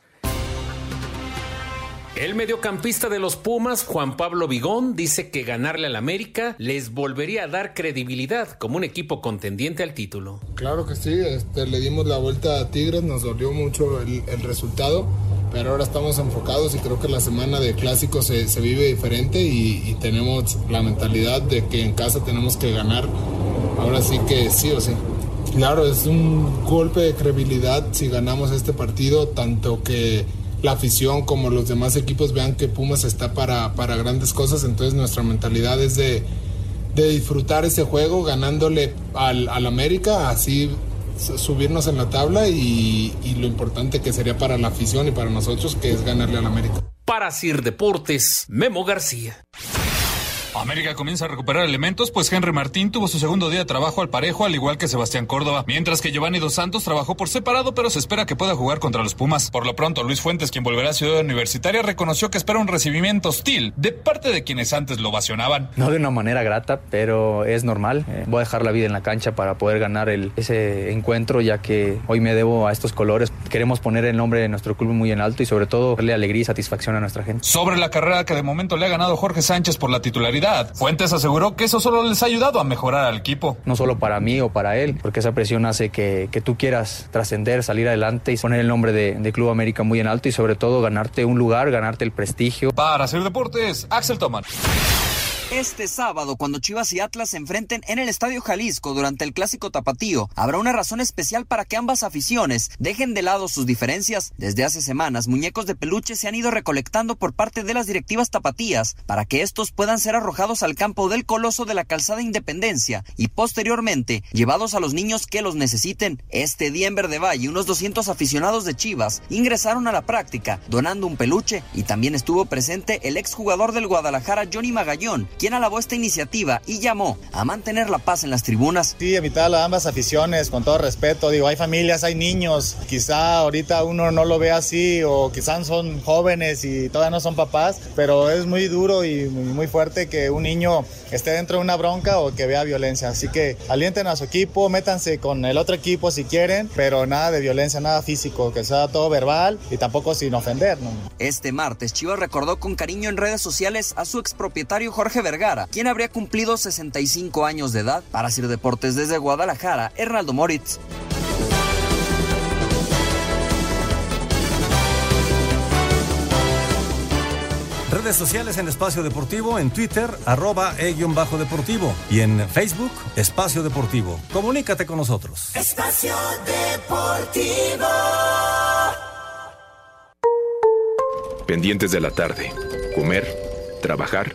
El mediocampista de los Pumas, Juan Pablo Vigón, dice que ganarle al América les volvería a dar credibilidad como un equipo contendiente al título. Claro que sí, este, le dimos la vuelta a Tigres, nos dolió mucho el, resultado, pero ahora estamos enfocados y creo que la semana de clásicos se, se vive diferente y, y tenemos la mentalidad de que en casa tenemos que ganar, ahora sí que sí o sí. Claro, es un golpe de credibilidad si ganamos este partido, tanto que la afición como los demás equipos vean que Pumas está para, para grandes cosas, entonces nuestra mentalidad es de, de disfrutar ese juego ganándole al, al América, así subirnos en la tabla y, y lo importante que sería para la afición y para nosotros que es ganarle al América. Para Sir Deportes, Memo García. América comienza a recuperar elementos, pues Henry Martín tuvo su segundo día de trabajo al parejo, al igual que Sebastián Córdoba, mientras que Giovanni Dos Santos trabajó por separado, pero se espera que pueda jugar contra los Pumas. Por lo pronto, Luis Fuentes, quien volverá a Ciudad Universitaria, reconoció que espera un recibimiento hostil de parte de quienes antes lo ovacionaban. No de una manera grata, pero es normal. Eh, voy a dejar la vida en la cancha para poder ganar el- ese encuentro, ya que hoy me debo a estos colores. Queremos poner el nombre de nuestro club muy en alto y sobre todo darle alegría y satisfacción a nuestra gente. Sobre la carrera que de momento le ha ganado Jorge Sánchez por la titularidad, Fuentes aseguró que eso solo les ha ayudado a mejorar al equipo. No solo para mí o para él, porque esa presión hace que, que tú quieras trascender, salir adelante y poner el nombre de, de Club América muy en alto y sobre todo ganarte un lugar, ganarte el prestigio. Para hacer deportes, Axel Toman. Este sábado, cuando Chivas y Atlas se enfrenten en el Estadio Jalisco durante el Clásico Tapatío, habrá una razón especial para que ambas aficiones dejen de lado sus diferencias. Desde hace semanas, muñecos de peluche se han ido recolectando por parte de las directivas tapatías para que estos puedan ser arrojados al campo del Coloso de la Calzada Independencia y posteriormente llevados a los niños que los necesiten. Este día en Verde Valle, unos 200 aficionados de Chivas ingresaron a la práctica donando un peluche y también estuvo presente el exjugador del Guadalajara Johnny Magallón, quien alabó esta iniciativa y llamó a mantener la paz en las tribunas. Sí, evitar a ambas aficiones, con todo respeto. Digo, hay familias, hay niños. Quizá ahorita uno no lo ve así, o quizás son jóvenes y todavía no son papás, pero es muy duro y muy fuerte que un niño esté dentro de una bronca o que vea violencia. Así que alienten a su equipo, métanse con el otro equipo si quieren, pero nada de violencia, nada físico, que sea todo verbal y tampoco sin ofender. ¿no? Este martes, Chivas recordó con cariño en redes sociales a su expropietario Jorge Vergara, quien habría cumplido 65 años de edad. Para Sir Deportes desde Guadalajara, Hernaldo Moritz. Redes sociales en Espacio Deportivo, en Twitter, arroba e-bajo deportivo y en Facebook, Espacio Deportivo. Comunícate con nosotros. Espacio Deportivo. Pendientes de la tarde. Comer, trabajar.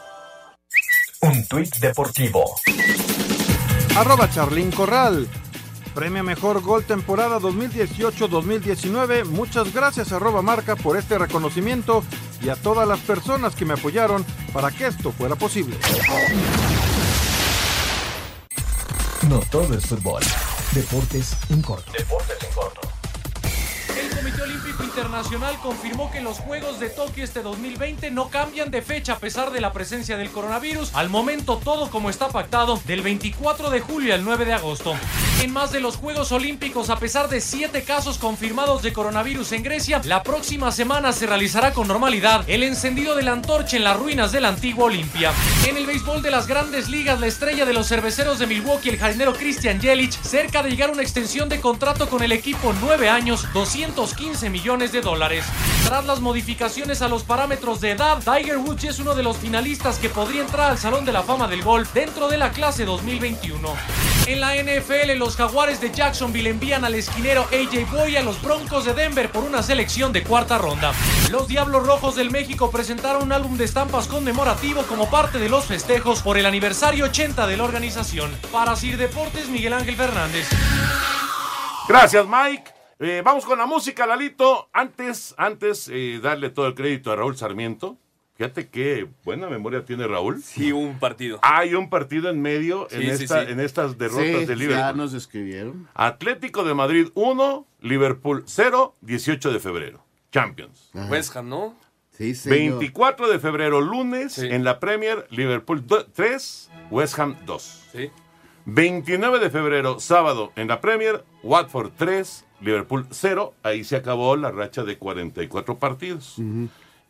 Un tuit deportivo. Arroba Charlín Corral. Premio Mejor Gol Temporada 2018-2019. Muchas gracias arroba marca por este reconocimiento y a todas las personas que me apoyaron para que esto fuera posible. No todo es fútbol. Deportes en corto. Deportes en corto. Internacional confirmó que los Juegos de Tokio este 2020 no cambian de fecha a pesar de la presencia del coronavirus. Al momento todo como está pactado del 24 de julio al 9 de agosto. En más de los Juegos Olímpicos, a pesar de siete casos confirmados de coronavirus en Grecia, la próxima semana se realizará con normalidad el encendido de la antorcha en las ruinas de la antigua Olimpia. En el béisbol de las grandes ligas, la estrella de los cerveceros de Milwaukee, el jardinero Christian Yelich, cerca de llegar a una extensión de contrato con el equipo 9 años, 215 millones de dólares. Tras las modificaciones a los parámetros de edad, Tiger Woods es uno de los finalistas que podría entrar al Salón de la Fama del Golf dentro de la clase 2021. En la NFL, los Jaguares de Jacksonville envían al esquinero AJ Boy a los Broncos de Denver por una selección de cuarta ronda. Los Diablos Rojos del México presentaron un álbum de estampas conmemorativo como parte de los festejos por el aniversario 80 de la organización. Para Sir Deportes, Miguel Ángel Fernández. Gracias, Mike. Eh, vamos con la música, Lalito. Antes, antes, eh, darle todo el crédito a Raúl Sarmiento. Fíjate qué buena memoria tiene Raúl. Sí, un partido. Hay un partido en medio Sí, en, sí, esta- sí. en estas derrotas Sí, de Liverpool. Ya nos escribieron. Atlético de Madrid 1, Liverpool 0, 18 de febrero. Champions. West Ham, ¿no? Sí, señor. 24 de febrero, lunes, en la Premier, Liverpool 3, West Ham 2. Sí. 29 de febrero, sábado, en la Premier, Watford 3, Liverpool 0. Ahí se acabó la racha de 44 partidos.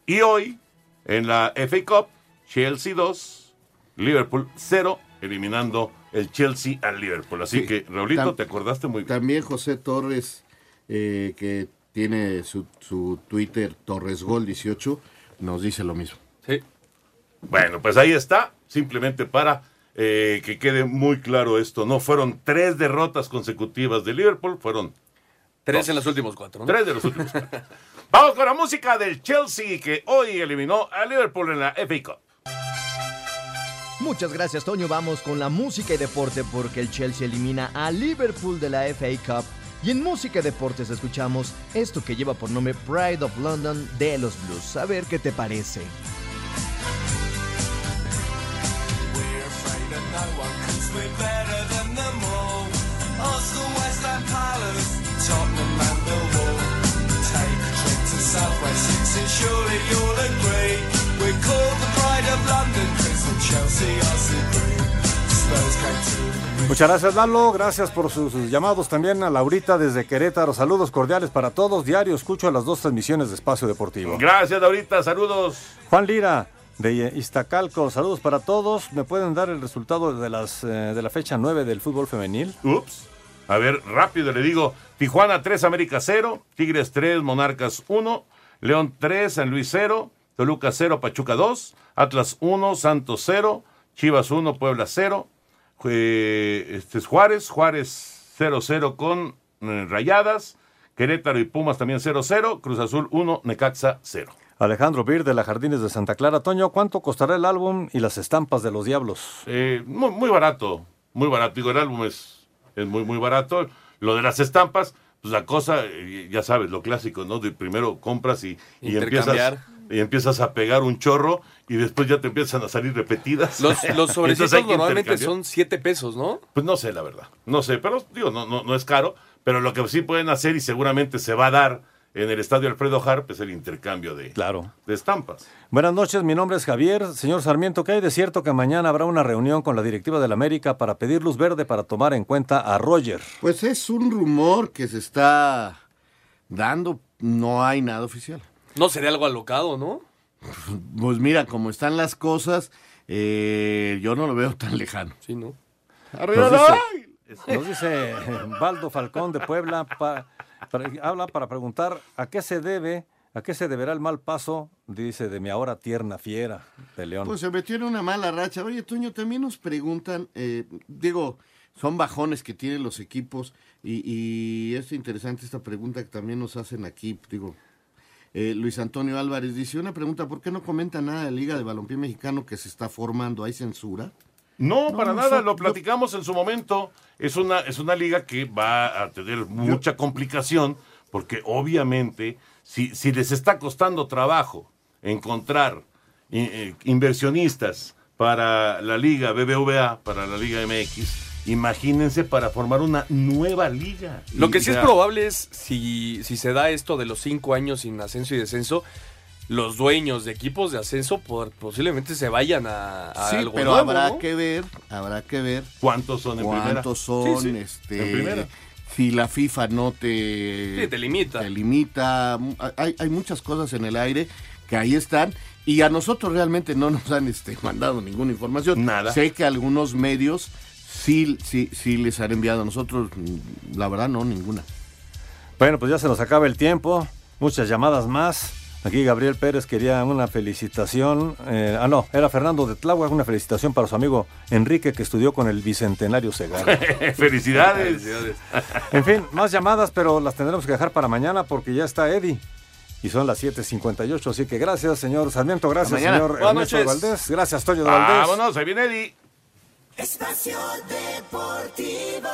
Y hoy, en la FA Cup, Chelsea 2, Liverpool 0, eliminando el Chelsea al Liverpool. Así Sí. que, Raulito, te acordaste muy bien. También José Torres, eh, que tiene su, su Twitter TorresGol18, nos dice lo mismo. Sí. Bueno, pues ahí está, simplemente para eh, que quede muy claro esto. No fueron tres derrotas consecutivas de Liverpool, fueron Tres en los últimos cuatro, ¿no? tres de los últimos cuatro. Vamos con la música del Chelsea que hoy eliminó a Liverpool en la FA Cup. Muchas gracias, Toño. Vamos con la música y deporte porque el Chelsea elimina a Liverpool de la FA Cup. Y en música y deportes escuchamos esto que lleva por nombre Pride of London de los Blues. A ver qué te parece. No one 'cause we're better than them all. Arsenal, West Ham Palace, Tottenham and Millwall. Take a trip to Southwest Six and surely you'll agree. We're called the pride of London 'cause the Chelsea are supreme. Spurs came to Muchas gracias, Lalo. Gracias por sus, sus llamados también a Laurita desde Querétaro. Saludos cordiales para todos. Diario escucho a las dos transmisiones de Espacio Deportivo. Gracias, Laurita. Saludos. Juan Lira de Iztacalco. Saludos para todos. ¿Me pueden dar el resultado de, las, eh, de la fecha 9 del fútbol femenil? Ups. A ver, rápido le digo. Tijuana 3, América 0. Tigres 3, Monarcas 1. León 3, San Luis 0. Toluca 0, Pachuca 2. Atlas 1, Santos 0. Chivas 1, Puebla 0. Eh, este es Juárez. Juárez 0-0 con eh, Rayadas. Querétaro y Pumas también 0-0. Cruz Azul 1, Necaxa 0. Alejandro Bir de la Jardines de Santa Clara. Toño, ¿cuánto costará el álbum y las estampas de los Diablos? Eh, muy, muy barato, muy barato. Digo, el álbum es, es muy, muy barato. Lo de las estampas, pues la cosa, eh, ya sabes, lo clásico, ¿no? De primero compras y, y empiezas, y empiezas a pegar un chorro y después ya te empiezan a salir repetidas. Los, los sobrecitos normalmente son siete pesos, ¿no? Pues no sé, la verdad. No sé, pero digo, no, no, no es caro. Pero lo que sí pueden hacer y seguramente se va a dar en el estadio Alfredo Harp es el intercambio de, Claro. de estampas. Buenas noches, mi nombre es Javier. Señor Sarmiento, ¿qué hay de cierto que mañana habrá una reunión con la directiva del América para pedir luz verde para tomar en cuenta a Roger? Pues es un rumor que se está dando, no hay nada oficial. No sería algo alocado, ¿no? Pues mira, como están las cosas, eh, yo no lo veo tan lejano. Sí, ¿no? ¡Arriba Nos dice, nos dice Baldo Falcón de Puebla, pa- habla para preguntar a qué se debe, a qué se deberá el mal paso, dice, de mi ahora tierna fiera de León. Pues se metió en una mala racha. Oye, Toño, también nos preguntan, eh, digo, son bajones que tienen los equipos y, y es interesante esta pregunta que también nos hacen aquí, digo. eh, Luis Antonio Álvarez dice una pregunta, ¿por qué no comenta nada de la Liga de Balompié Mexicano que se está formando? ¿Hay censura? No, No, para no, nada, lo platicamos en su momento. Es una, es una liga que va a tener mucha complicación porque obviamente si, si les está costando trabajo encontrar i- eh, inversionistas para la liga BBVA, para la liga MX, Imagínense para formar una nueva liga. Lo que sí es probable es, si, si se da esto de los cinco años sin ascenso y descenso, los dueños de equipos de ascenso por- posiblemente se vayan a, a Sí, algo pero nuevo, habrá ¿no? que ver, habrá que ver cuántos son en primera. cuántos son, Sí, sí, este, en primera. si la FIFA no te, Sí, te limita. te limita, hay, hay muchas cosas en el aire que ahí están y a nosotros realmente no nos han este, mandado ninguna información. Nada. Sé que algunos medios sí, sí, sí les han enviado a nosotros, la verdad no, ninguna. Bueno, pues ya se nos acaba el tiempo. Muchas llamadas más. Aquí Gabriel Pérez quería una felicitación. eh, ah, no, era Fernando de Tláhuac. Una felicitación para su amigo Enrique que estudió con el Bicentenario Segarra. Felicidades. En fin, más llamadas, pero las tendremos que dejar para mañana porque ya está Eddie. Y son las 7.58, así que gracias, señor Sarmiento, gracias, señor Buenas Ernesto noches. Valdés, gracias, Toño de Valdés. Vámonos, ahí viene Eddie. Espacio Deportivo.